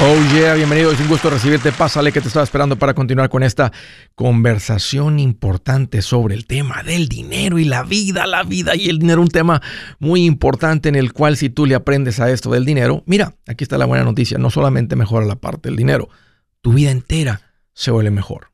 Oh yeah, bienvenido, es un gusto recibirte. Pásale que te estaba esperando para continuar con esta conversación importante sobre el tema del dinero y la vida, la vida y el dinero, un tema muy importante en el cual si tú le aprendes a esto del dinero, mira, aquí está la buena noticia, no solamente mejora la parte del dinero, tu vida entera se vuelve mejor,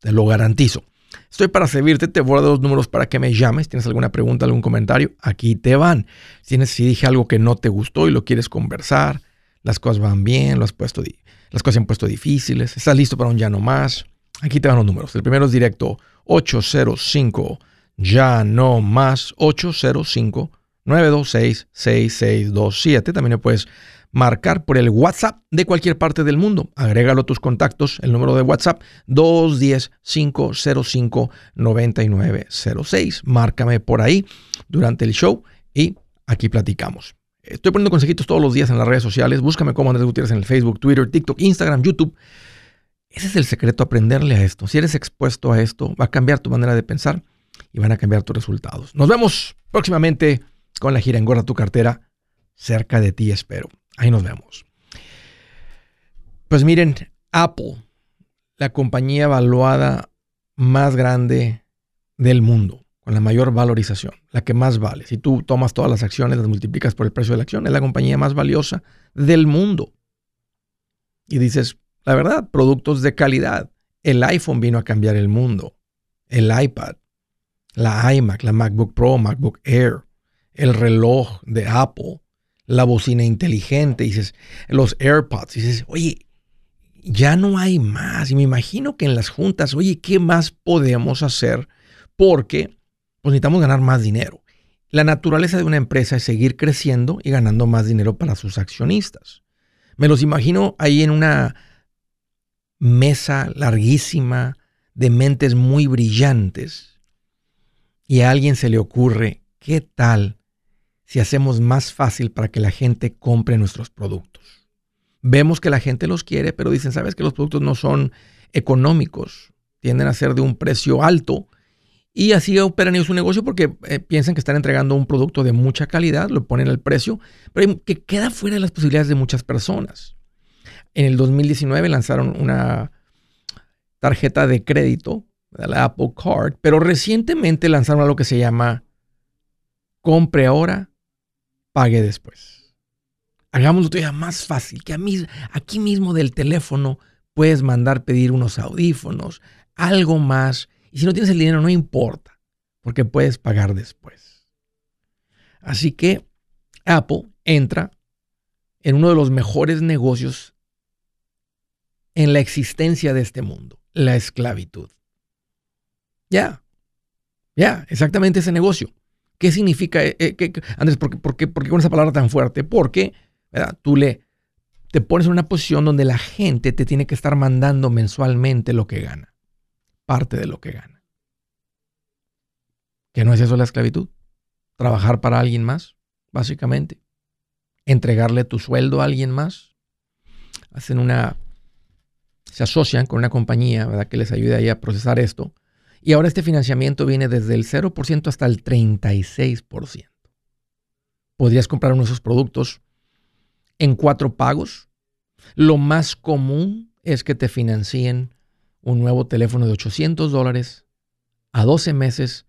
te lo garantizo. Estoy para servirte, te voy a dar dos números para que me llames. ¿Tienes alguna pregunta, algún comentario? Aquí te van. Tienes, si dije algo que no te gustó y lo quieres conversar, las cosas van bien, lo has puesto las cosas se han puesto difíciles, estás listo para un ya no más. Aquí te van los números. El primero es directo 805 ya no más 805 926 6627. También me puedes marcar por el WhatsApp de cualquier parte del mundo. Agrégalo a tus contactos, el número de WhatsApp 210-505-9906. Márcame por ahí durante el show y aquí platicamos. Estoy poniendo consejitos todos los días en las redes sociales. Búscame como Andrés Gutiérrez en el Facebook, Twitter, TikTok, Instagram, YouTube. Ese es el secreto, aprenderle a esto. Si eres expuesto a esto, va a cambiar tu manera de pensar y van a cambiar tus resultados. Nos vemos próximamente con la gira Engorda tu cartera. Cerca de ti, espero. Ahí nos vemos. Pues miren, Apple, la compañía evaluada más grande del mundo con la mayor valorización, la que más vale. Si tú tomas todas las acciones, las multiplicas por el precio de la acción, es la compañía más valiosa del mundo. Y dices, la verdad, productos de calidad. El iPhone vino a cambiar el mundo. El iPad, la iMac, la MacBook Pro, MacBook Air, el reloj de Apple, la bocina inteligente, dices, los AirPods, dices, oye, ya no hay más. Y me imagino que en las juntas, oye, ¿qué más podemos hacer? Porque pues necesitamos ganar más dinero. La naturaleza de una empresa es seguir creciendo y ganando más dinero para sus accionistas. Me los imagino ahí en una mesa larguísima de mentes muy brillantes y a alguien se le ocurre, ¿qué tal si hacemos más fácil para que la gente compre nuestros productos? Vemos que la gente los quiere, pero dicen, ¿sabes que los productos no son económicos? Tienden a ser de un precio alto y así operan ellos su negocio porque eh, piensan que están entregando un producto de mucha calidad, lo ponen al precio, pero que queda fuera de las posibilidades de muchas personas. En el 2019 lanzaron una tarjeta de crédito, la Apple Card, pero recientemente lanzaron algo que se llama compre ahora, pague después. Hagámoslo todavía más fácil, que a aquí mismo del teléfono puedes mandar pedir unos audífonos, algo más y si no tienes el dinero, no importa, porque puedes pagar después. Así que Apple entra en uno de los mejores negocios en la existencia de este mundo, la esclavitud. Ya, ya, exactamente ese negocio. ¿Qué significa, eh, eh, Andrés, ¿por qué, con esa palabra tan fuerte? Porque tú le, te pones en una posición donde la gente te tiene que estar mandando mensualmente lo que gana parte de lo que gana. ¿Qué no es eso la esclavitud? Trabajar para alguien más, básicamente. Entregarle tu sueldo a alguien más. Hacen una. Se asocian con una compañía ¿verdad? que les ayude ahí a procesar esto. Y ahora este financiamiento viene desde el 0% hasta el 36%. Podrías comprar uno de esos productos en cuatro pagos. Lo más común es que te financien un nuevo teléfono de 800 dólares a 12 meses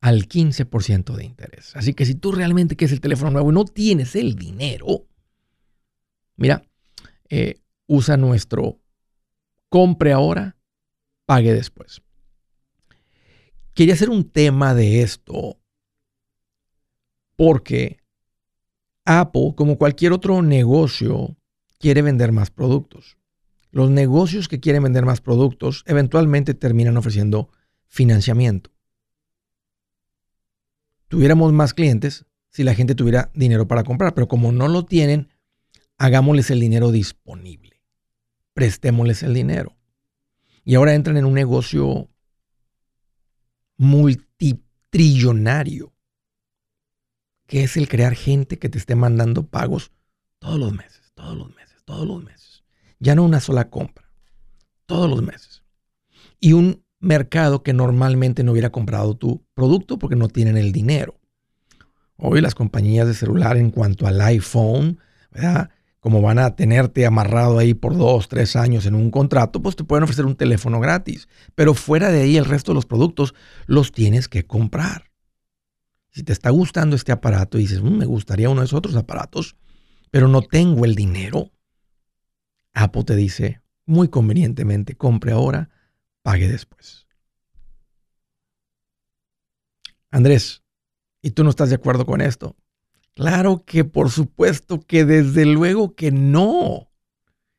al 15% de interés. Así que si tú realmente quieres el teléfono nuevo y no tienes el dinero, mira, eh, usa nuestro compre ahora, pague después. Quería hacer un tema de esto porque Apple, como cualquier otro negocio, quiere vender más productos. Los negocios que quieren vender más productos eventualmente terminan ofreciendo financiamiento. Tuviéramos más clientes si la gente tuviera dinero para comprar, pero como no lo tienen, hagámosles el dinero disponible. Prestémosles el dinero. Y ahora entran en un negocio multitrillonario, que es el crear gente que te esté mandando pagos todos los meses, todos los meses, todos los meses. Ya no una sola compra, todos los meses. Y un mercado que normalmente no hubiera comprado tu producto porque no tienen el dinero. Hoy las compañías de celular en cuanto al iPhone, ¿verdad? como van a tenerte amarrado ahí por dos, tres años en un contrato, pues te pueden ofrecer un teléfono gratis. Pero fuera de ahí, el resto de los productos los tienes que comprar. Si te está gustando este aparato y dices, mm, me gustaría uno de esos otros aparatos, pero no tengo el dinero, Apple te dice muy convenientemente, compre ahora, pague después. Andrés, ¿y tú no estás de acuerdo con esto? Claro que por supuesto que desde luego que no.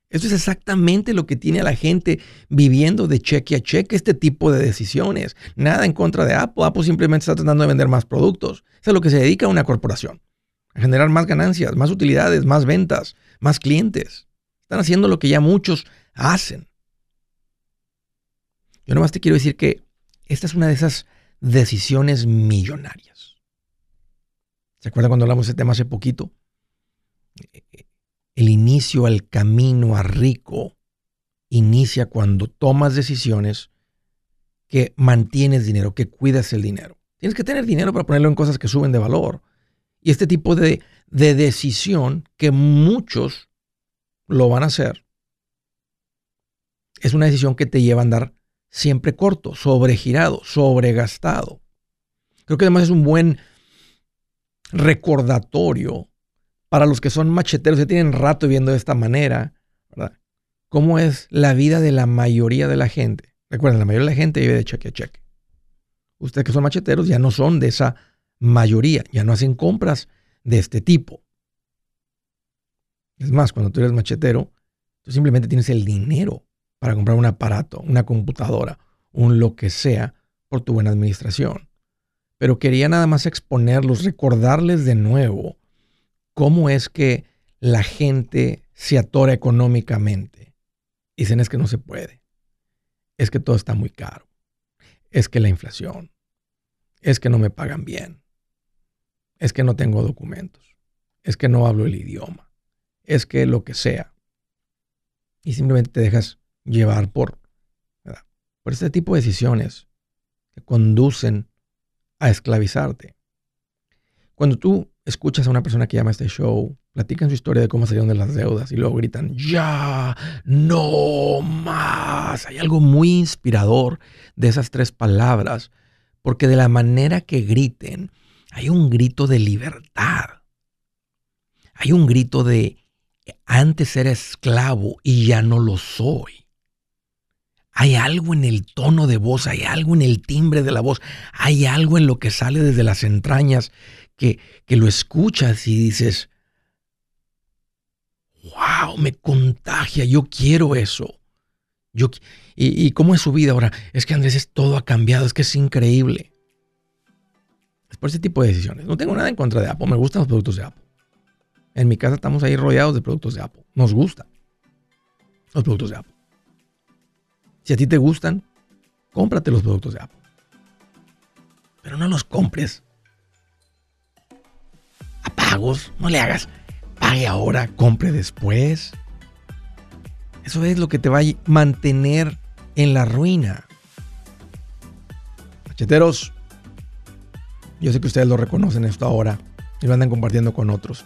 Eso es exactamente lo que tiene a la gente viviendo de cheque a cheque este tipo de decisiones. Nada en contra de Apple. Apple simplemente está tratando de vender más productos. es a lo que se dedica una corporación. A generar más ganancias, más utilidades, más ventas, más clientes. Están haciendo lo que ya muchos hacen. Yo nomás te quiero decir que esta es una de esas decisiones millonarias. ¿Se acuerdan cuando hablamos de ese tema hace poquito? El inicio al camino a rico inicia cuando tomas decisiones que mantienes dinero, que cuidas el dinero. Tienes que tener dinero para ponerlo en cosas que suben de valor. Y este tipo de, de decisión que muchos lo van a hacer, es una decisión que te lleva a andar siempre corto, sobregirado, sobregastado. Creo que además es un buen recordatorio para los que son macheteros, que tienen rato viviendo de esta manera, ¿verdad? ¿Cómo es la vida de la mayoría de la gente? Recuerden, la mayoría de la gente vive de cheque a cheque. Ustedes que son macheteros ya no son de esa mayoría, ya no hacen compras de este tipo. Es más, cuando tú eres machetero, tú simplemente tienes el dinero para comprar un aparato, una computadora, un lo que sea, por tu buena administración. Pero quería nada más exponerlos, recordarles de nuevo cómo es que la gente se atora económicamente. Dicen es que no se puede. Es que todo está muy caro. Es que la inflación. Es que no me pagan bien. Es que no tengo documentos. Es que no hablo el idioma. Es que lo que sea. Y simplemente te dejas llevar por, por este tipo de decisiones que conducen a esclavizarte. Cuando tú escuchas a una persona que llama a este show, platican su historia de cómo salieron de las deudas y luego gritan, ya, no más. Hay algo muy inspirador de esas tres palabras, porque de la manera que griten, hay un grito de libertad. Hay un grito de, antes era esclavo y ya no lo soy. Hay algo en el tono de voz, hay algo en el timbre de la voz, hay algo en lo que sale desde las entrañas que, que lo escuchas y dices, wow, me contagia, yo quiero eso. Yo, y, y, cómo es su vida ahora? Es que Andrés, es, todo ha cambiado, es que es increíble. Es por ese tipo de decisiones. No tengo nada en contra de Apple, me gustan los productos de Apple. En mi casa estamos ahí rodeados de productos de Apple. Nos gustan los productos de Apple. Si a ti te gustan, cómprate los productos de Apple. Pero no los compres a pagos. No le hagas pague ahora, compre después. Eso es lo que te va a mantener en la ruina. Macheteros, yo sé que ustedes lo reconocen esto ahora y lo andan compartiendo con otros.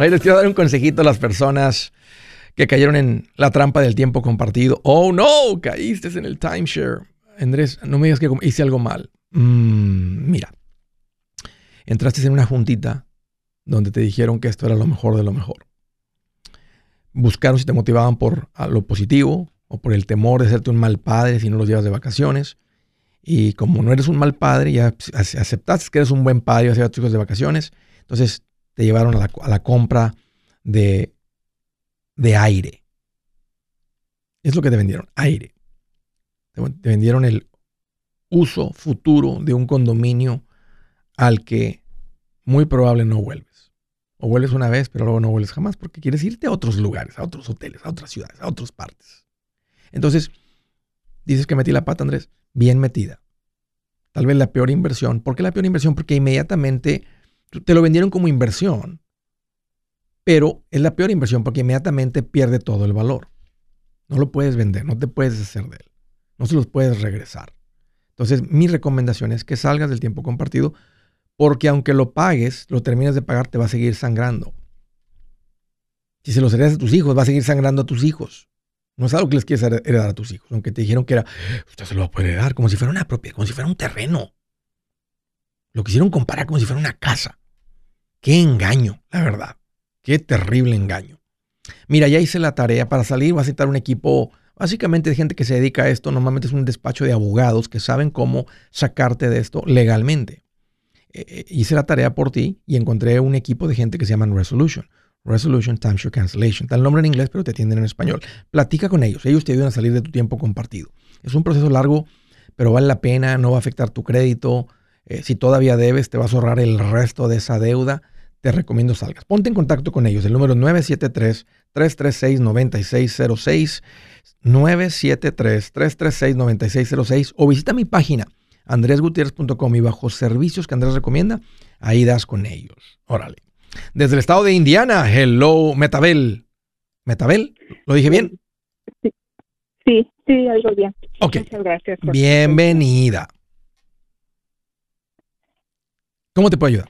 Ahí les quiero dar un consejito a las personas que cayeron en la trampa del tiempo compartido. Oh, no, caíste en el timeshare. Andrés, no me digas que hice algo mal. Mm, mira, entraste en una juntita donde te dijeron que esto era lo mejor de lo mejor. Buscaron si te motivaban por lo positivo o por el temor de hacerte un mal padre si no los llevas de vacaciones. Y como no eres un mal padre, ya aceptaste que eres un buen padre y vas a llevar a tus hijos de vacaciones, entonces te llevaron a la, compra de, de aire. Es lo que te vendieron, aire. Te vendieron el uso futuro de un condominio al que muy probable no vuelves. O vuelves una vez, pero luego no vuelves jamás porque quieres irte a otros lugares, a otros hoteles, a otras ciudades, a otras partes. Entonces, dices que metí la pata, Andrés. Bien metida. Tal vez la peor inversión. ¿Por qué la peor inversión? Porque inmediatamente te lo vendieron como inversión, pero es la peor inversión porque inmediatamente pierde todo el valor. No lo puedes vender, no te puedes deshacer de él, no se los puedes regresar. Entonces, mi recomendación es que salgas del tiempo compartido porque aunque lo pagues, lo termines de pagar, te va a seguir sangrando. Si se lo heredas a tus hijos, va a seguir sangrando a tus hijos. No es algo que les quieres heredar a tus hijos, aunque te dijeron que era, usted se lo va a poder heredar como si fuera una propiedad, como si fuera un terreno. Lo quisieron comparar como si fuera una casa. Qué engaño, la verdad. Qué terrible engaño. Mira, ya hice la tarea. Para salir va a citar un equipo básicamente de gente que se dedica a esto. Normalmente es un despacho de abogados que saben cómo sacarte de esto legalmente. Eh, eh, hice la tarea por ti y encontré un equipo de gente que se llaman Resolution. Resolution Timeshare Cancellation. Está el nombre en inglés, pero te atienden en español. Platica con ellos. Ellos te ayudan a salir de tu tiempo compartido. Es un proceso largo, pero vale la pena. No va a afectar tu crédito. Eh, si todavía debes, te vas a ahorrar el resto de esa deuda. Te recomiendo salgas. Ponte en contacto con ellos. El número 973-336-9606. 973-336-9606. O visita mi página andresgutierrez.com y bajo servicios que Andrés recomienda, ahí das con ellos. Órale. Desde el estado de Indiana, hello, Metabel. ¿Metabel? ¿Lo dije bien? Sí, sí, sí algo bien. Ok. Muchas gracias. Bienvenida. ¿Cómo te puedo ayudar?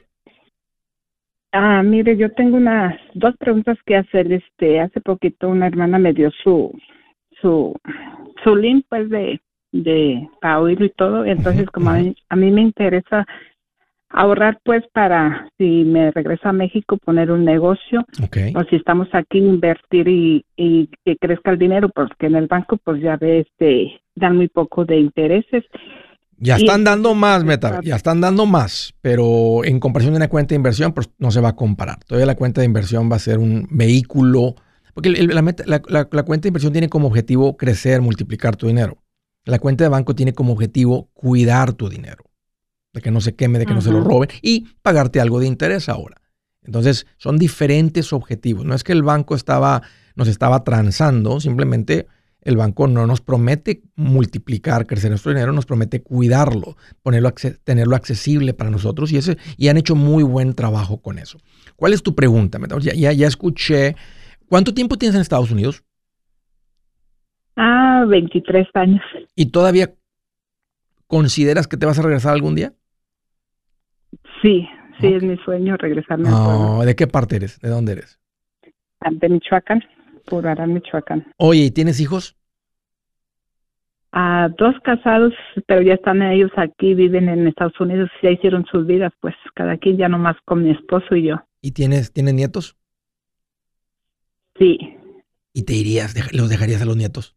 Ah, mire, yo tengo unas dos preguntas que hacer. Este, hace poquito una hermana me dio su su su link pues de de para oírlo y todo. Entonces, como a mí, a mí me interesa ahorrar pues para si me regreso a México poner un negocio o si estamos aquí invertir y, y, que crezca el dinero porque en el banco pues ya ves este dan muy poco de intereses ya están dando más meta ya están dando más pero en comparación de una cuenta de inversión pues no se va a comparar todavía la cuenta de inversión va a ser un vehículo porque la, la, la cuenta de inversión tiene como objetivo crecer multiplicar tu dinero la cuenta de banco tiene como objetivo cuidar tu dinero, de que no se queme, de que no se lo roben y pagarte algo de interés ahora. Entonces, son diferentes objetivos. No es que el banco estaba, nos estaba transando, simplemente el banco no nos promete multiplicar, crecer nuestro dinero, nos promete cuidarlo, ponerlo, tenerlo accesible para nosotros y, ese, y han hecho muy buen trabajo con eso. ¿Cuál es tu pregunta? Ya, ya, ya escuché. ¿Cuánto tiempo tienes en Estados Unidos? Ah, 23 años. ¿Y todavía consideras que te vas a regresar algún día? Sí, sí, es mi sueño regresarme. No, ¿De qué parte eres? ¿De dónde eres? Ah, de Michoacán. Purarán, Michoacán. Oye, ¿y tienes hijos? A dos casados, pero ya están ellos aquí, viven en Estados Unidos, ya hicieron sus vidas, pues cada quien ya nomás con mi esposo y yo. ¿Y tienes, tienes nietos? Sí. ¿Y te irías, los dejarías a los nietos?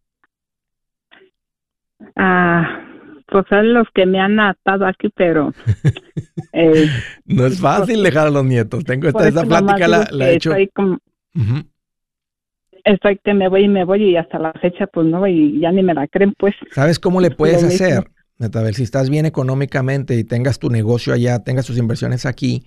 Ah, pues son los que me han atado aquí, pero... eh, no es fácil dejar a los nietos. Tengo esta, plática, la, la he hecho... Como, estoy que me voy y me voy y hasta la fecha pues no, y ya ni me la creen pues. ¿Sabes cómo le puedes hacer? Netabel, si estás bien económicamente y tengas tu negocio allá, tengas tus inversiones aquí,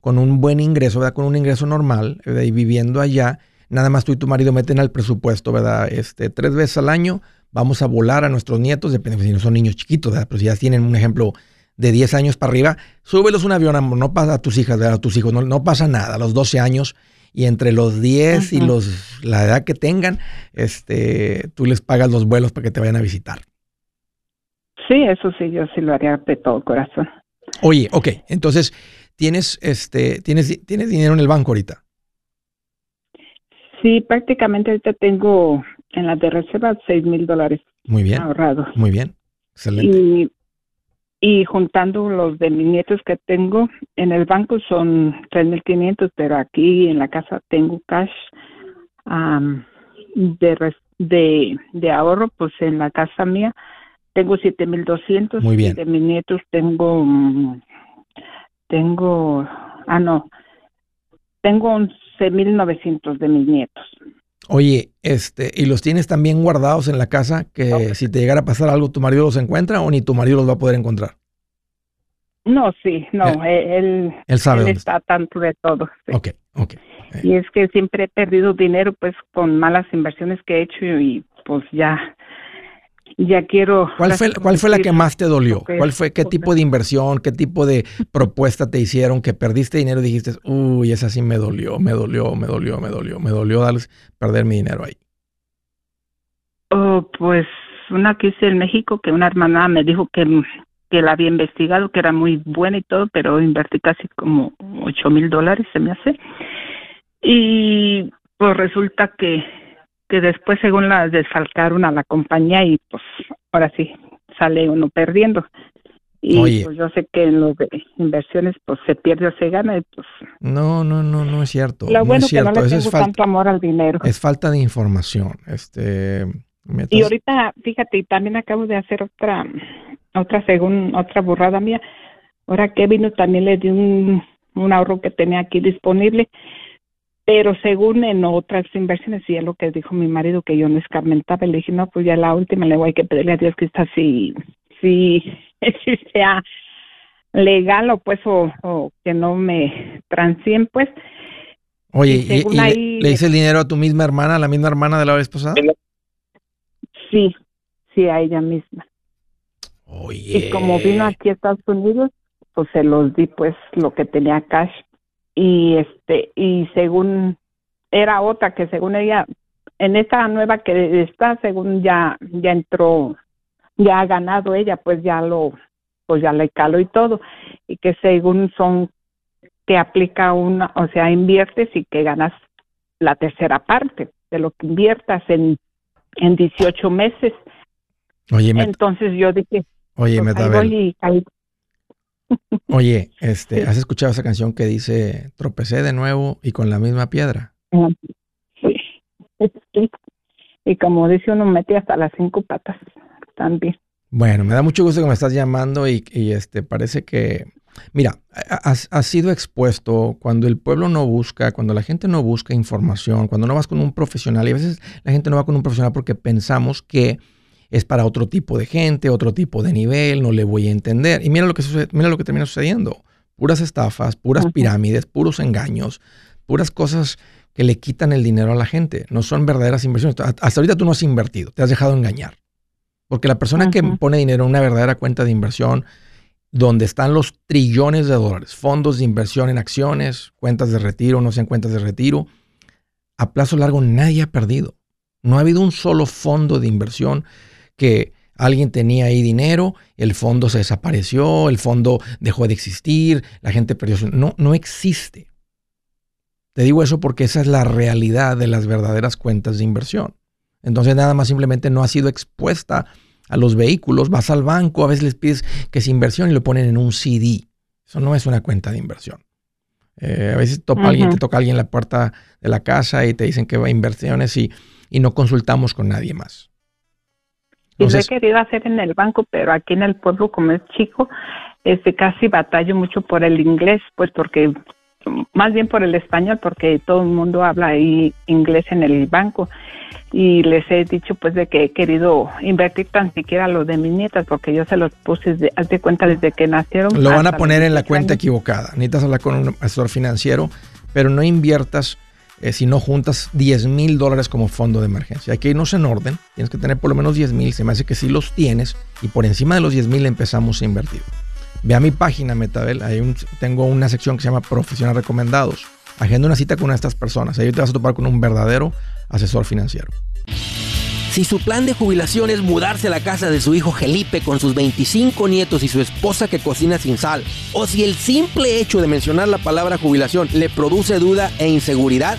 con un buen ingreso, ¿verdad? Con un ingreso normal, y viviendo allá, nada más tú y tu marido meten al presupuesto, ¿verdad? Este, tres veces al año vamos a volar a nuestros nietos, depende si no son niños chiquitos, ¿verdad? Pero si ya tienen un ejemplo de 10 años para arriba, súbelos un avión, no pasa a tus hijas, ¿verdad? a tus hijos, no, no, pasa nada, a los 12 años y entre los 10 y los la edad que tengan, este, tú les pagas los vuelos para que te vayan a visitar. Sí, eso sí, yo sí lo haría de todo corazón. Oye, ok, entonces, ¿tienes, este, tienes, ¿tienes dinero en el banco ahorita? Sí, prácticamente ahorita tengo en la de reserva seis mil dólares muy bien, ahorrados. Muy bien, excelente. Y, y juntando los de mis nietos que tengo en el banco son tres mil quinientos, pero aquí en la casa tengo cash de, de, de ahorro, pues en la casa mía tengo siete mil doscientos. Muy bien. De mis nietos tengo, tengo, ah no, tengo once mil novecientos de mis nietos. Oye, este, ¿y los tienes también guardados en la casa que si te llegara a pasar algo, tu marido los encuentra o ni tu marido los va a poder encontrar? No, sí, no, eh, él, él, sabe él está tanto de todo. Sí. Ok, ok. Y es que siempre he perdido dinero pues con malas inversiones que he hecho y pues ya ya quiero. ¿Cuál fue, ¿Cuál fue la que más te dolió? ¿Cuál fue, qué tipo de inversión, qué tipo de propuesta te hicieron que perdiste dinero y dijiste, uy, esa sí me dolió, me dolió, me dolió, me dolió, me dolió darles, perder mi dinero ahí? Oh, pues una que hice en México que una hermana me dijo que, que la había investigado, que era muy buena y todo, pero invertí casi como ocho mil dólares, se me hace. Y pues resulta que que después según la desfalcaron a la compañía y pues ahora sí sale uno perdiendo. Y pues yo sé que en los de inversiones pues se pierde o se gana y pues... No, no, no, no es cierto. Lo bueno no es cierto. que no le tengo es falta, tanto amor al dinero. Es falta de información. Este, Y ahorita, fíjate, y también acabo de hacer otra, otra según, otra burrada mía. Ahora que vino también le di un, un ahorro que tenía aquí disponible pero según en otras inversiones, y es lo que dijo mi marido, que yo no escarmentaba, le dije, no, pues ya la última le voy a que pedirle a Dios que está así, si, si sea legal o pues o, que no me transien pues. Oye, ¿y, le, hice el dinero a tu misma hermana, a la misma hermana de la vez pasada? Sí, sí, a ella misma. Oye. Y como vino aquí a Estados Unidos, pues se los di pues lo que tenía cash y este y según era otra que según ella en esta nueva que está según ya ya entró ya ha ganado ella pues ya lo pues ya le caló y todo y que según son que aplica una o sea inviertes y que ganas la tercera parte de lo que inviertas en en 18 meses. Oye, entonces yo dije Oye, pues, me voy Oye, este, ¿has escuchado esa canción que dice tropecé de nuevo y con la misma piedra? Sí. Y como dice uno, mete hasta las cinco patas también. Bueno, me da mucho gusto que me estás llamando y, este parece que, mira, has, has, sido expuesto cuando el pueblo no busca, cuando la gente no busca información, cuando no vas con un profesional y a veces la gente no va con un profesional porque pensamos que es para otro tipo de gente, otro tipo de nivel, no le voy a entender. Y mira lo que, sucede, mira lo que termina sucediendo. Puras estafas, puras pirámides, puros engaños, puras cosas que le quitan el dinero a la gente. No son verdaderas inversiones. Hasta ahorita tú no has invertido, te has dejado engañar. Porque la persona que pone dinero en una verdadera cuenta de inversión, donde están los trillones de dólares, fondos de inversión en acciones, cuentas de retiro, no sean cuentas de retiro, a plazo largo nadie ha perdido. No ha habido un solo fondo de inversión que alguien tenía ahí dinero, el fondo se desapareció, el fondo dejó de existir, la gente perdió su... No, no existe. Te digo eso porque esa es la realidad de las verdaderas cuentas de inversión. Entonces nada más simplemente no ha sido expuesta a los vehículos, vas al banco, a veces les pides que es inversión y lo ponen en un CD. Eso no es una cuenta de inversión. Eh, a veces topa alguien, te toca alguien en la puerta de la casa y te dicen que va a inversiones y, y no consultamos con nadie más. Y lo he querido hacer en el banco, pero aquí en el pueblo, como es chico, este casi batallo mucho por el inglés, pues porque más bien por el español, porque todo el mundo habla ahí inglés en el banco y les he dicho pues de que he querido invertir tan siquiera lo de mis nietas porque yo se los puse de, haz de cuenta desde que nacieron. Lo van a poner en la cuenta equivocada. Necesitas hablar con un asesor financiero, pero no inviertas eh, si no juntas 10 mil dólares como fondo de emergencia. Hay que irnos en orden. Tienes que tener por lo menos 10 mil. Se me hace que sí los tienes y por encima de los 10 mil empezamos a invertir. Ve a mi página, Metabel. Ahí tengo una sección que se llama Profesionales Recomendados. Agenda una cita con una de estas personas. Ahí te vas a topar con un verdadero asesor financiero. Si su plan de jubilación es mudarse a la casa de su hijo Felipe con sus 25 nietos y su esposa que cocina sin sal, o si el simple hecho de mencionar la palabra jubilación le produce duda e inseguridad,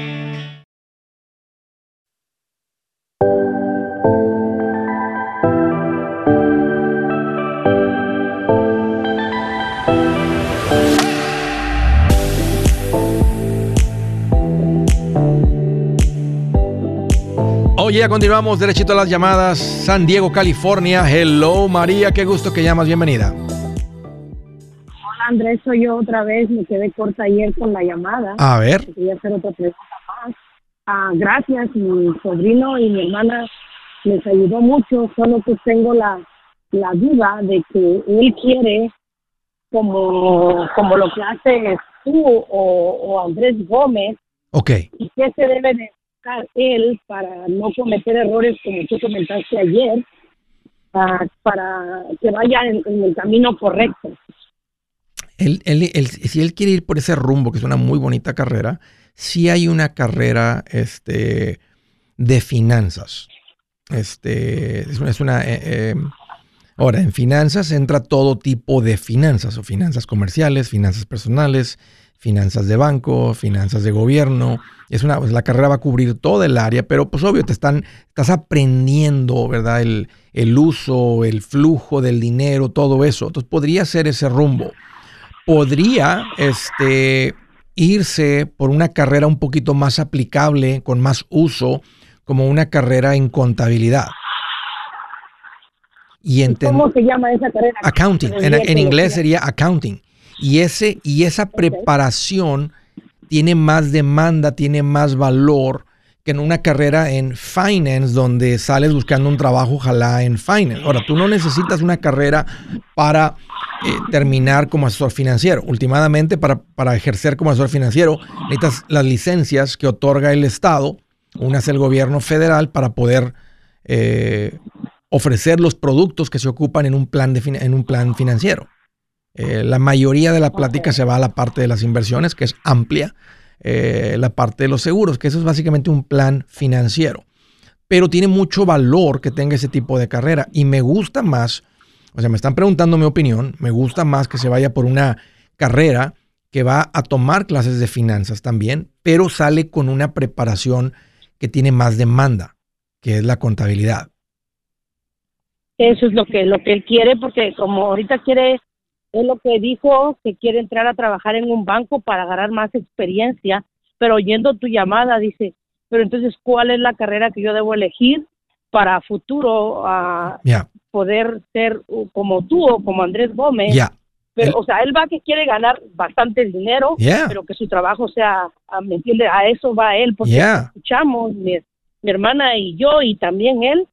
Ya continuamos derechito a las llamadas. San Diego, California. Hello, María, qué gusto que llamas. Bienvenida. Hola, Andrés, soy yo otra vez. Me quedé corta ayer con la llamada. A ver. Quería hacer otra pregunta más. Ah, gracias, mi sobrino y mi hermana les ayudó mucho, solo que tengo la, la duda de que él quiere, como, como lo que hace tú o, o Andrés Gómez, okay. y qué se debe de él para no cometer errores como tú comentaste ayer, para, que vaya en, el camino correcto. Si él quiere ir por ese rumbo, que es una muy bonita carrera, sí hay una carrera este, de finanzas. Este, es una, eh, eh, ahora, en finanzas entra todo tipo de finanzas, o finanzas comerciales, finanzas personales, finanzas de banco, finanzas de gobierno. Es una, pues, la carrera va a cubrir todo el área, pero pues obvio, te están, estás aprendiendo, ¿verdad? El, el uso, el flujo del dinero, todo eso. Entonces podría ser ese rumbo. Podría este, irse por una carrera un poquito más aplicable, con más uso, como una carrera en contabilidad. Y ¿Cómo se llama esa carrera? Accounting. en inglés sería accounting. Y, ese, y esa preparación tiene más demanda, tiene más valor que en una carrera en finance donde sales buscando un trabajo, ojalá en finance. Ahora, tú no necesitas una carrera para eh, terminar como asesor financiero. Últimamente, para, para, ejercer como asesor financiero, necesitas las licencias que otorga el Estado, unas el gobierno federal, para poder eh, ofrecer los productos que se ocupan en un plan, de, en un plan financiero. Eh, la mayoría de la plática se va a la parte de las inversiones, que es amplia, eh, la parte de los seguros, que eso es básicamente un plan financiero. Pero tiene mucho valor que tenga ese tipo de carrera y me gusta más, o sea, me están preguntando mi opinión, me gusta más que se vaya por una carrera que va a tomar clases de finanzas también, pero sale con una preparación que tiene más demanda, que es la contabilidad. Eso es lo que, lo que él quiere, porque como ahorita quiere es lo que dijo que quiere entrar a trabajar en un banco para ganar más experiencia, pero oyendo tu llamada dice, pero entonces, ¿cuál es la carrera que yo debo elegir para futuro a poder ser como tú o como Andrés Gómez? Pero, El- o sea, él va que quiere ganar bastante dinero, Yeah. pero que su trabajo sea, ah, ¿me entiende? A eso va él, porque escuchamos, mi, mi hermana y yo, y también él.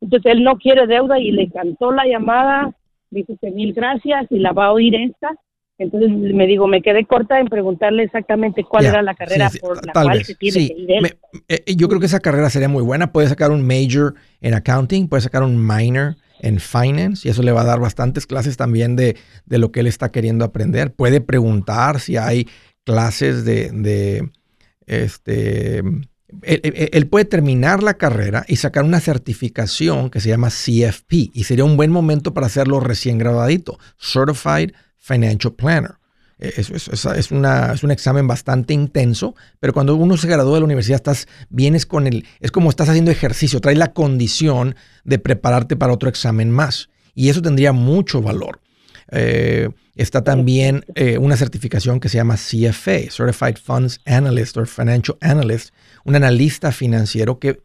Entonces, él no quiere deuda y le encantó la llamada. Dice que mil gracias y la va a oír esta. Entonces, me digo, me quedé corta en preguntarle exactamente cuál era la carrera sí, sí, por la cual vez, se tiene sí. que ir él. Me- eh, yo creo que esa carrera sería muy buena. Puede sacar un major en accounting, puede sacar un minor en finance y eso le va a dar bastantes clases también de, de lo que él está queriendo aprender. Puede preguntar si hay clases de, de, este, él, puede terminar la carrera y sacar una certificación que se llama CFP y sería un buen momento para hacerlo recién graduadito, Certified Financial Planner. Eh, Es, es un examen bastante intenso, pero cuando uno se gradúa de la universidad, estás, vienes con el, es como estás haciendo ejercicio, traes la condición de prepararte para otro examen más. Y eso tendría mucho valor. Eh, está también eh, una certificación que se llama CFA, Certified Funds Analyst o Financial Analyst, un analista financiero que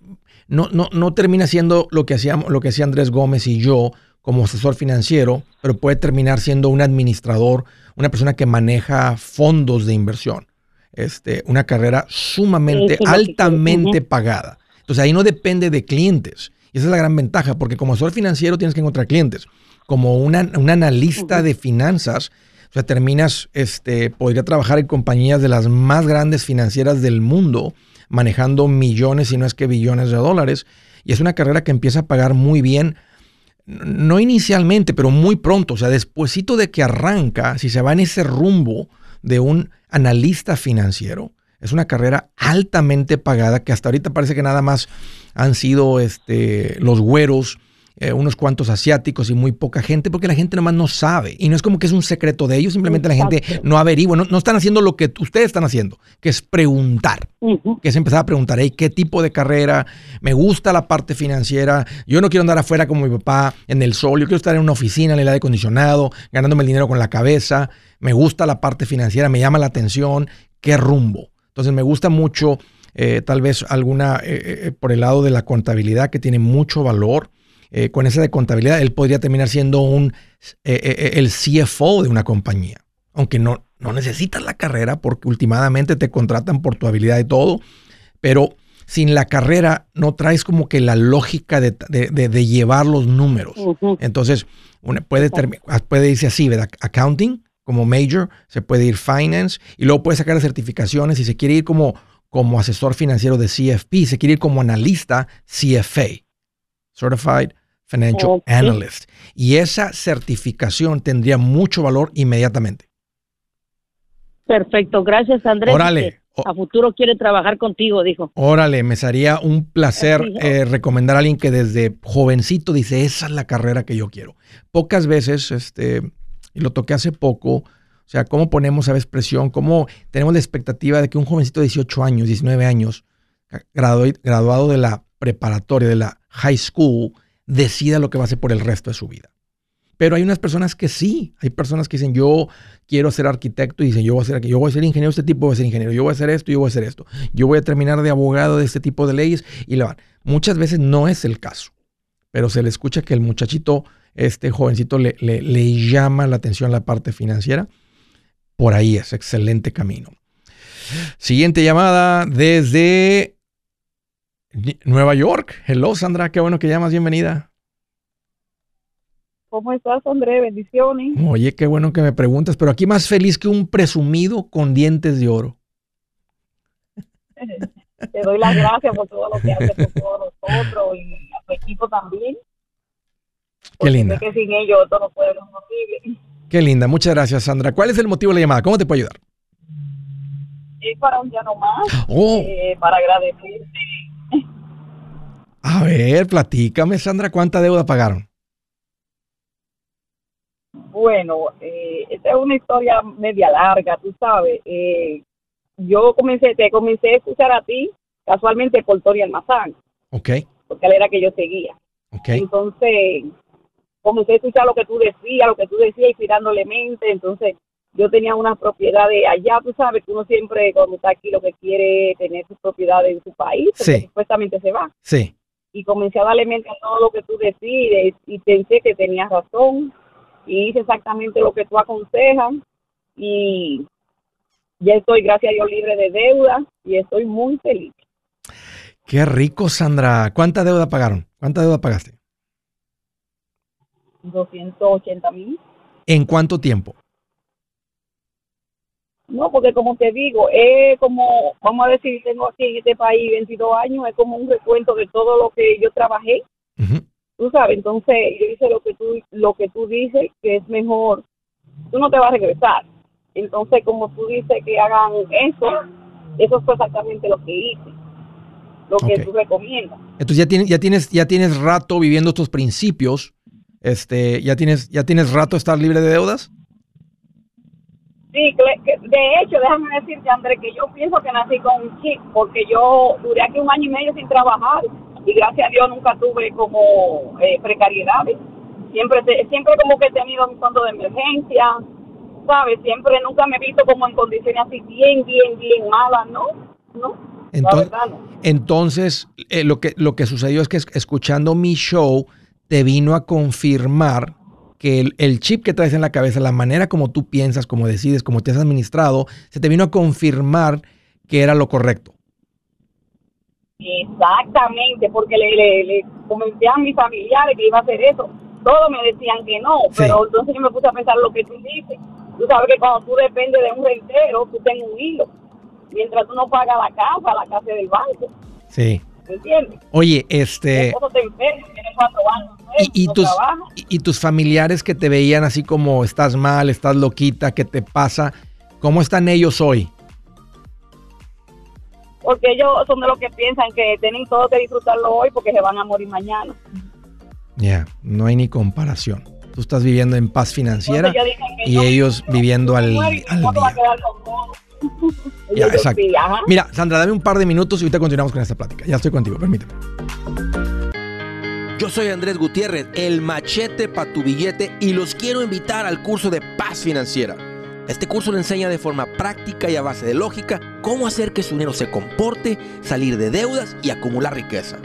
no, no, no termina siendo lo que, hacíamos, lo que hacía Andrés Gómez y yo como asesor financiero, pero puede terminar siendo un administrador, una persona que maneja fondos de inversión. Este, una carrera sumamente, altamente pagada. Entonces ahí no depende de clientes. Y esa es la gran ventaja, porque como asesor financiero tienes que encontrar clientes. Como un analista de finanzas, o sea, terminas, este, podría trabajar en compañías de las más grandes financieras del mundo, manejando millones, si no es que billones de dólares. Y es una carrera que empieza a pagar muy bien, no inicialmente, pero muy pronto. O sea, despuesito de que arranca, si se va en ese rumbo de un analista financiero, es una carrera altamente pagada que hasta ahorita parece que nada más han sido este, los güeros, eh, unos cuantos asiáticos y muy poca gente, porque la gente nomás no sabe. Y no es como que es un secreto de ellos, simplemente la gente no averigua, no, no están haciendo lo que ustedes están haciendo, que es preguntar que es empezar a preguntar, hey, ¿qué tipo de carrera? Me gusta la parte financiera. Yo no quiero andar afuera como mi papá en el sol. Yo quiero estar en una oficina en el aire acondicionado, ganándome el dinero con la cabeza. Me gusta la parte financiera, me llama la atención. ¿Qué rumbo? Entonces me gusta mucho, eh, tal vez alguna, eh, por el lado de la contabilidad, que tiene mucho valor. Eh, con esa de contabilidad, él podría terminar siendo un, eh, eh, el CFO de una compañía aunque no, no necesitas la carrera porque últimamente te contratan por tu habilidad y todo, pero sin la carrera no traes como que la lógica de, de- de- de llevar los números. Entonces, una- puede, termi- puede irse así, ¿verdad? Accounting como major, se puede ir finance y luego puede sacar certificaciones y se quiere ir como, como asesor financiero de CFP, se quiere ir como analista CFA, Certified Financial. Analyst. Y esa certificación tendría mucho valor inmediatamente. Perfecto, gracias Andrés. Órale. A futuro quiere trabajar contigo, dijo. Órale, me sería un placer eh, recomendar a alguien que desde jovencito dice, esa es la carrera que yo quiero. Pocas veces, este, y lo toqué hace poco, o sea, cómo ponemos a veces presión, cómo tenemos la expectativa de que un jovencito de 18 años, 19 años, gradu- graduado de la preparatoria, de la high school, decida lo que va a hacer por el resto de su vida. Pero hay unas personas que sí, hay personas que dicen, yo quiero ser arquitecto y dicen, yo voy a ser, yo voy a ser ingeniero, este tipo voy a ser ingeniero, yo voy a hacer esto, yo voy a hacer esto, yo voy a terminar de abogado de este tipo de leyes y le van. Muchas veces no es el caso, pero se le escucha que el muchachito, este jovencito, le, le, le llama la atención la parte financiera. Por ahí es, excelente camino. Siguiente llamada desde Nueva York. Hello, Sandra, qué bueno que llamas, bienvenida. ¿Cómo estás, André? Bendiciones. Oye, qué bueno que me preguntas, pero aquí más feliz que un presumido con dientes de oro. Te doy las gracias por todo lo que haces por todos nosotros y a tu equipo también. Qué linda, que sin ellos esto no puede ser posible. qué linda. Muchas gracias, Sandra. ¿Cuál es el motivo de la llamada? ¿Cómo te puedo ayudar? Es para un día nomás, Oh, eh, para agradecerte. A ver, platícame, Sandra, ¿cuánta deuda pagaron? Bueno, eh, esta es una historia media larga, tú sabes. Eh, yo comencé, te comencé a escuchar a ti casualmente por Tori Almazán, Ok, porque él era que yo seguía. ok, Entonces, comencé a escuchar lo que tú decías, lo que tú decías, inspirándole mente. Entonces, yo tenía unas propiedades allá, tú sabes que uno siempre cuando está aquí lo que quiere es tener sus propiedades en su país, Sí. supuestamente se va. sí, Y comencé a darle mente a todo lo que tú decías y pensé que tenías razón. y hice exactamente lo que tú aconsejas y ya estoy, gracias a Dios, libre de deuda y estoy muy feliz. Qué rico, Sandra. ¿Cuánta deuda pagaron? ¿Cuánta deuda pagaste? 280 mil. ¿En cuánto tiempo? No, porque como te digo, es como, vamos a decir, tengo aquí en este país 22 años, es como un recuento de todo lo que yo trabajé. Tú sabes, entonces yo hice lo que tú, lo que tú dices, que es mejor. Tú no te vas a regresar. Entonces, como tú dices que hagan eso, eso fue exactamente lo que hice, lo que tú recomiendas. Entonces ya tienes, ya tienes, ya tienes rato viviendo estos principios. Este, ya tienes, ya tienes rato estar libre de deudas. Sí, de hecho, déjame decirte, André, que yo pienso que nací con un chip, porque yo duré aquí un año y medio sin trabajar y gracias a Dios nunca tuve como eh, precariedades. Siempre, siempre como que he tenido un fondo de emergencia, ¿sabes? Siempre nunca me he visto como en condiciones así bien, bien, bien malas, ¿no? ¿No? Entonces, entonces eh, lo, que, lo que sucedió es que escuchando mi show te vino a confirmar que el, chip que traes en la cabeza, la manera como tú piensas, como decides, como te has administrado, se te vino a confirmar que era lo correcto. Exactamente, porque le, le, comenté a mis familiares que iba a hacer eso. Todos me decían que no, pero entonces yo me puse a pensar lo que tú dices. Tú sabes que cuando tú dependes de un rentero, tú tienes un hilo. Mientras tú no pagas la casa, la casa del banco. Sí. ¿Entiendes? Oye, este... y, tus, y, tus familiares que te veían así como estás mal, estás loquita, ¿qué te pasa? ¿Cómo están ellos hoy? Porque ellos son de los que piensan que tienen todo que disfrutarlo hoy porque se van a morir mañana. Ya, no hay ni comparación. Tú estás viviendo en paz financiera y ellos viviendo al, al día. Ya, exacto. Mira, Sandra, dame un par de minutos y ahorita continuamos con esta plática. Ya estoy contigo, permíteme. Yo soy Andrés Gutiérrez, el machete para tu billete y los quiero invitar al curso de paz financiera. Este curso le enseña de forma práctica y a base de lógica cómo hacer que su dinero se comporte, salir de deudas y acumular riqueza.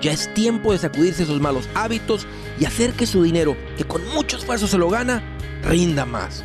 Ya es tiempo de sacudirse esos malos hábitos y hacer que su dinero, que con mucho esfuerzo se lo gana, rinda más.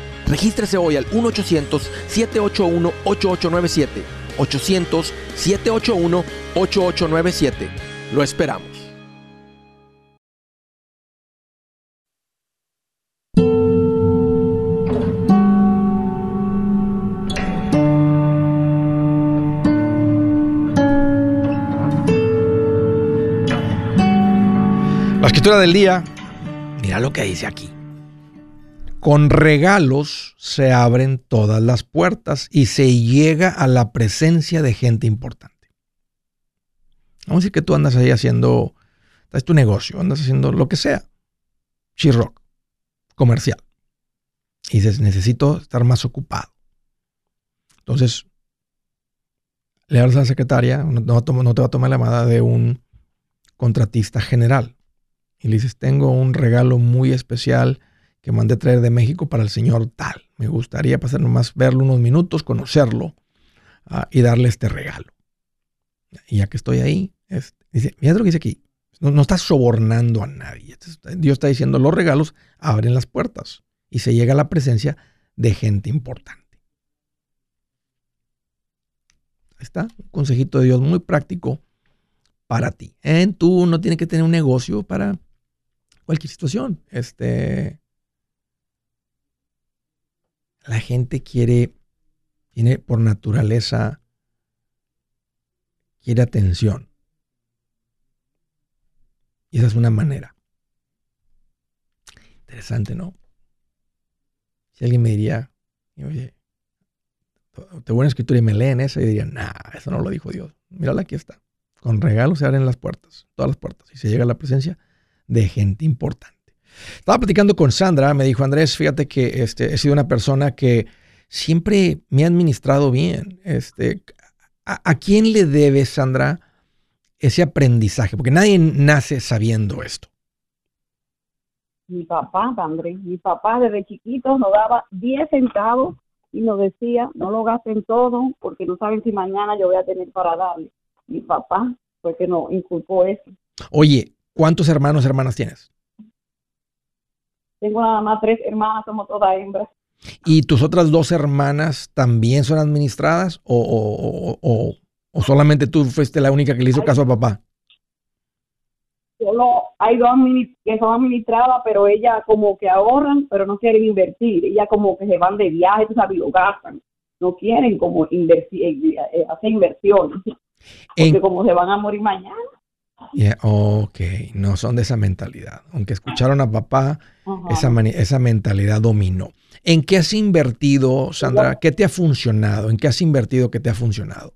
Regístrese hoy al 1-800-781-8897. 800-781-8897. Lo esperamos. La escritura del día, mira lo que dice aquí. Con regalos se abren todas las puertas y se llega a la presencia de gente importante. Vamos a decir que tú andas ahí haciendo, es tu negocio, andas haciendo lo que sea, rock comercial. Y dices, necesito estar más ocupado. Entonces, le hablas a la secretaria, no, no te va a tomar la llamada de un contratista general y le dices, tengo un regalo muy especial que mandé traer de México para el señor tal. Me gustaría pasar nomás verlo unos minutos, conocerlo ah, y darle este regalo. Y ya que estoy ahí, dice, mira lo que dice aquí, no, no estás sobornando a nadie. Dios está diciendo, los regalos abren las puertas y se llega a la presencia de gente importante. Ahí está, un consejito de Dios muy práctico para ti. ¿eh? Tú no tienes que tener un negocio para cualquier situación. Este, la gente quiere, tiene por naturaleza, quiere atención. Y esa es una manera. Interesante, ¿no? Si alguien me diría, oye, te buena escritura y me leen eso, y diría, nah, eso no lo dijo Dios. Mírala, aquí está. Con regalos se abren las puertas, todas las puertas, y se llega a la presencia de gente importante. Estaba platicando con Sandra, me dijo Andrés, fíjate que este, he sido una persona que siempre me ha administrado bien. Este, ¿a, a quién le debes, Sandra, ese aprendizaje? Porque nadie nace sabiendo esto. Mi papá, Andrés, mi papá desde chiquito nos daba 10 centavos y nos decía, no lo gasten todo porque no saben si mañana yo voy a tener para darle. Mi papá fue que nos inculcó eso. Oye, ¿cuántos hermanos, hermanas tienes? Tengo nada más tres hermanas, somos todas hembras. ¿Y tus otras dos hermanas también son administradas o, o- o- o- o solamente tú fuiste la única que le hizo caso a papá? Solo hay dos que son administradas, pero ellas como que ahorran, pero no quieren invertir. Ellas como que se van de viaje, tú sabes, lo gastan. No quieren como invertir, eh, eh, hacer inversiones. Porque En- como se van a morir mañana. Yeah, ok, no son de esa mentalidad. Aunque escucharon a papá, Ajá. esa, mani- esa mentalidad dominó. ¿En qué has invertido, Sandra? ¿Qué te ha funcionado? ¿En qué has invertido que te ha funcionado?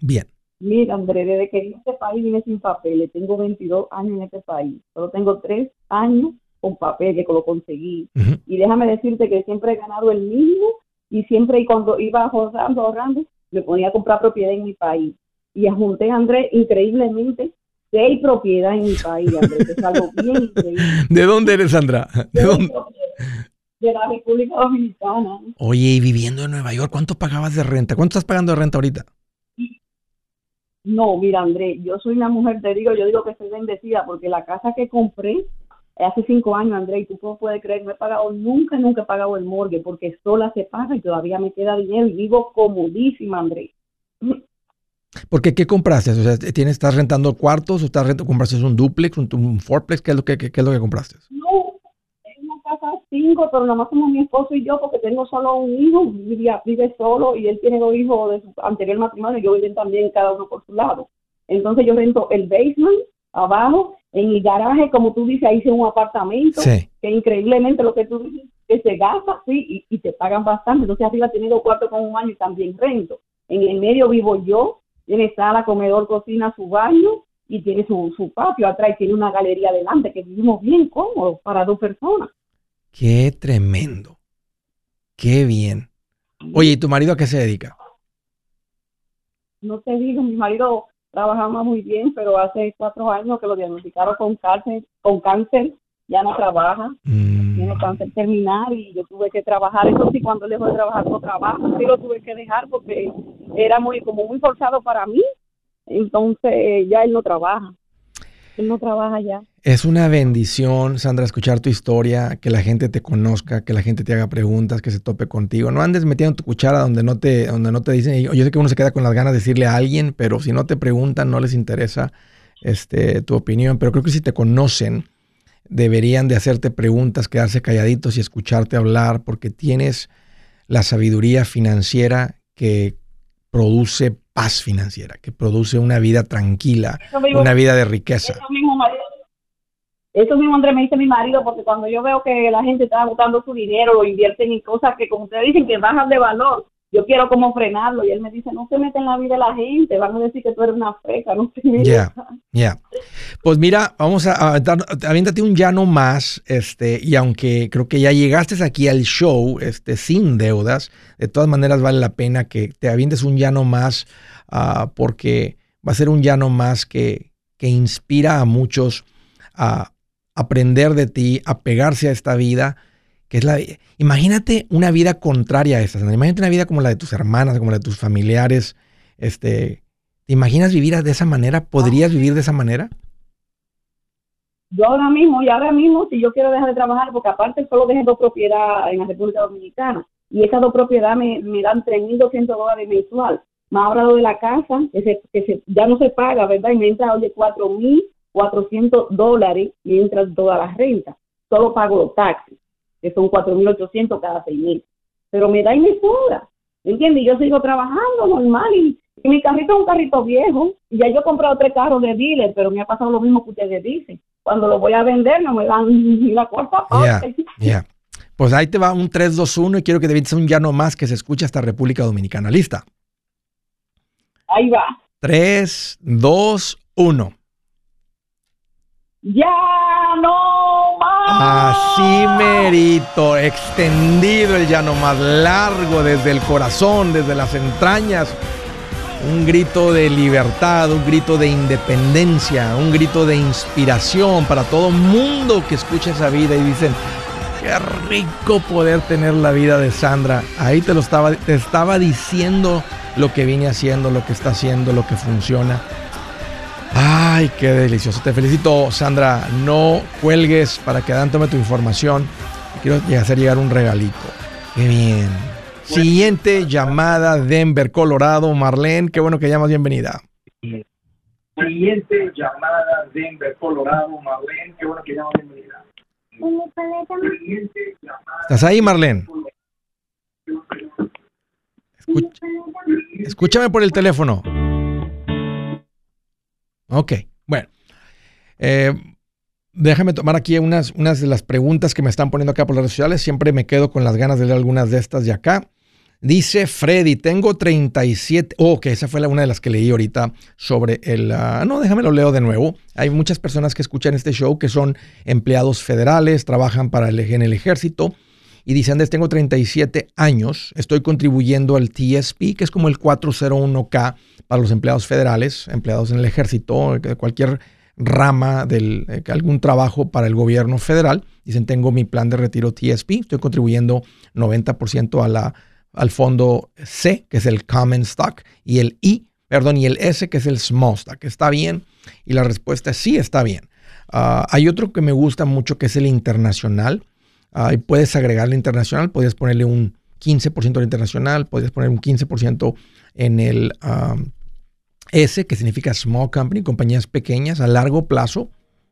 Bien. Mira, André, desde que vine a este país vine sin papeles. Tengo 22 años en este país. Solo tengo 3 años con papeles que lo conseguí. Y déjame decirte que siempre he ganado el mínimo y siempre y cuando iba ahorrando, ahorrando, me ponía a comprar propiedad en mi país. Y junté, Andrés, increíblemente, seis propiedades en mi país, Andrés, es algo bien increíble. ¿De dónde eres, Sandra? ¿De dónde? la República Dominicana. Oye, y viviendo en Nueva York, ¿cuánto pagabas de renta? ¿Cuánto estás pagando de renta ahorita? No, mira, André, yo soy una mujer, te digo, yo digo que soy bendecida porque la casa que compré hace cinco años, André, y tú no puedes creer, no he pagado, nunca, nunca he pagado el morgue porque sola se paga y todavía me queda dinero y vivo comodísima, André. Porque ¿qué compraste? O sea, ¿tienes, ¿estás rentando cuartos o estás rent- compraste un duplex, un, un fourplex? ¿Qué es lo que, qué, qué es lo que compraste? No, es una casa cinco, pero nada más somos mi esposo y yo porque tengo solo un hijo, vive, vive solo y él tiene dos hijos de su anterior matrimonio, yo viven también cada uno por su lado. Entonces yo rento el basement abajo, en el garaje, como tú dices, ahí hice un apartamento, Sí. que increíblemente lo que tú dices, que se gasta, sí, y, y te pagan bastante. Entonces arriba he tenido cuarto con un año y también rento. En el medio vivo yo, tiene sala, comedor, cocina, su baño y tiene su, su patio atrás y tiene una galería adelante que vivimos bien cómodos para dos personas. Qué tremendo. Qué bien. Oye, ¿y tu marido a qué se dedica? No te digo, mi marido trabajaba muy bien, pero hace cuatro años que lo diagnosticaron con cáncer, con cáncer ya no trabaja, Mm, tiene cáncer terminal y yo tuve que trabajar. Eso sí, cuando él dejó de trabajar no trabajo, sí lo tuve que dejar porque era muy como muy forzado para mí. Entonces ya él no trabaja, él no trabaja ya. Es una bendición, Sandra, escuchar tu historia, que la gente te conozca, que la gente te haga preguntas, que se tope contigo. No andes metiendo tu cuchara donde no te, donde no te dicen. Yo sé que uno se queda con las ganas de decirle a alguien, pero si no te preguntan, no les interesa este, tu opinión. Pero creo que si te conocen, deberían de hacerte preguntas, quedarse calladitos y escucharte hablar, porque tienes la sabiduría financiera que produce paz financiera, que produce una vida tranquila, mismo- una vida de riqueza. Eso mismo, marido. Eso mismo, Andrés, me dice mi marido, porque cuando yo veo que la gente está botando su dinero, lo invierten en cosas que, como ustedes dicen, que bajan de valor, yo quiero como frenarlo. Y él me dice, no se mete en la vida de la gente, van a decir que tú eres una freca, no. Ya, ya. Pues mira, vamos a aventar, aviéntate un llano más, este, y aunque creo que ya llegaste aquí al show, este, sin deudas, de todas maneras vale la pena que te avientes un llano más, ah, porque va a ser un llano más que, que inspira a muchos a aprender de ti, a pegarse a esta vida, que es la... Imagínate una vida contraria a esta, imagínate una vida como la de tus hermanas, como la de tus familiares, este... ¿Te imaginas vivir de esa manera? ¿Podrías vivir de esa manera? Yo ahora mismo, y ahora mismo, si yo quiero dejar de trabajar, porque aparte solo dejé dos propiedades en la República Dominicana, y esas dos propiedades me, me dan 3.200 dólares mensual, más ahora lo de la casa, que, se, que se, ya no se paga, ¿verdad? Y me entra, oye, 4.400 dólares y entra toda la renta. Solo pago los taxis, que son 4.800 cada seis meses. Pero me da y me sobra, ¿entiendes? Yo sigo trabajando normal y, y mi carrito es un carrito viejo. Y ya yo he comprado tres carros de dealer, pero me ha pasado lo mismo que ustedes dicen. Cuando lo voy a vender no me dan ni la cuarta Ya, parte. ya. Pues ahí te va un 3, 2, 1 y quiero que te avientes un llano más que se escuche hasta República Dominicana. ¿Lista? Ahí va. 3, 2, 1. Ya no más. Así merito, extendido el llano más largo desde el corazón, desde las entrañas. Un grito de libertad, un grito de independencia, un grito de inspiración para todo mundo que escucha esa vida y dicen, qué rico poder tener la vida de Sandra. Ahí te lo estaba, te estaba diciendo lo que vine haciendo, lo que está haciendo, lo que funciona. Ay, qué delicioso. Te felicito, Sandra. No cuelgues para que Dan tome tu información. Quiero hacer llegar un regalito. Qué bien. Siguiente llamada, Denver, Colorado. Marlene, qué bueno que llamas. Bienvenida. Siguiente llamada, Denver, Colorado. Marlene, qué bueno que llamas. Bienvenida. ¿Estás ahí, Marlene? escúchame por el teléfono. Ok, bueno. Eh, déjame tomar aquí unas, unas de las preguntas que me están poniendo acá por las redes sociales. Siempre me quedo con las ganas de leer algunas de estas de acá. Dice Freddy, tengo 37. Oh, ok, esa fue una de las que leí ahorita sobre el. Ah, no, déjame lo leo de nuevo. Hay muchas personas que escuchan este show que son empleados federales, trabajan para el, en el ejército y dicen: Andrés, tengo 37 años, estoy contribuyendo al TSP, que es como el 401K para los empleados federales, empleados en el ejército, cualquier rama de eh, algún trabajo para el gobierno federal. Dicen, tengo mi plan de retiro TSP, estoy contribuyendo 90% a la, al fondo C, que es el Common Stock, y el I, perdón, y el S, que es el Small Stock. ¿Está bien? Y la respuesta es sí, está bien. Ah, hay otro que me gusta mucho, que es el internacional. Uh, puedes agregarle internacional, puedes ponerle un 15% al internacional, puedes poner un 15% en el S, que significa Small Company, compañías pequeñas a largo plazo.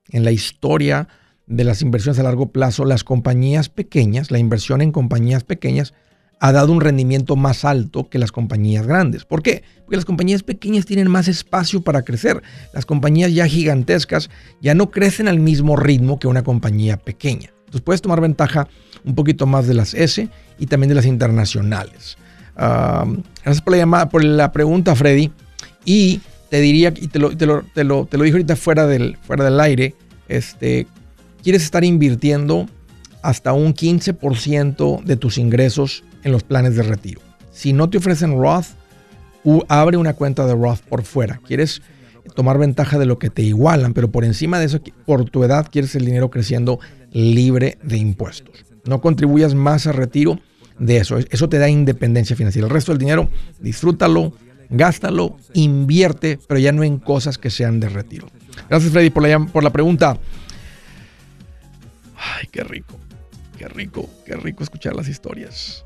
En la historia de las inversiones a largo plazo, las compañías pequeñas, la inversión en compañías pequeñas ha dado un rendimiento más alto que las compañías grandes. ¿Por qué? Porque las compañías pequeñas tienen más espacio para crecer. Las compañías ya gigantescas ya no crecen al mismo ritmo que una compañía pequeña. Entonces puedes tomar ventaja un poquito más de las S y también de las internacionales. gracias por la, llamada, por la pregunta, Freddy. Y te diría, y te lo, te lo, te lo, te lo dije ahorita fuera del, fuera del aire, este, quieres estar invirtiendo hasta un 15% de tus ingresos en los planes de retiro. Si no te ofrecen Roth, abre una cuenta de Roth por fuera. Quieres tomar ventaja de lo que te igualan, pero por encima de eso, por tu edad, quieres el dinero creciendo libre de impuestos. No contribuyas más a retiro de eso. Eso te da independencia financiera. El resto del dinero, disfrútalo, gástalo, invierte, pero ya no en cosas que sean de retiro. Gracias Freddy por la, por la pregunta. Ay, qué rico, qué rico, qué rico escuchar las historias.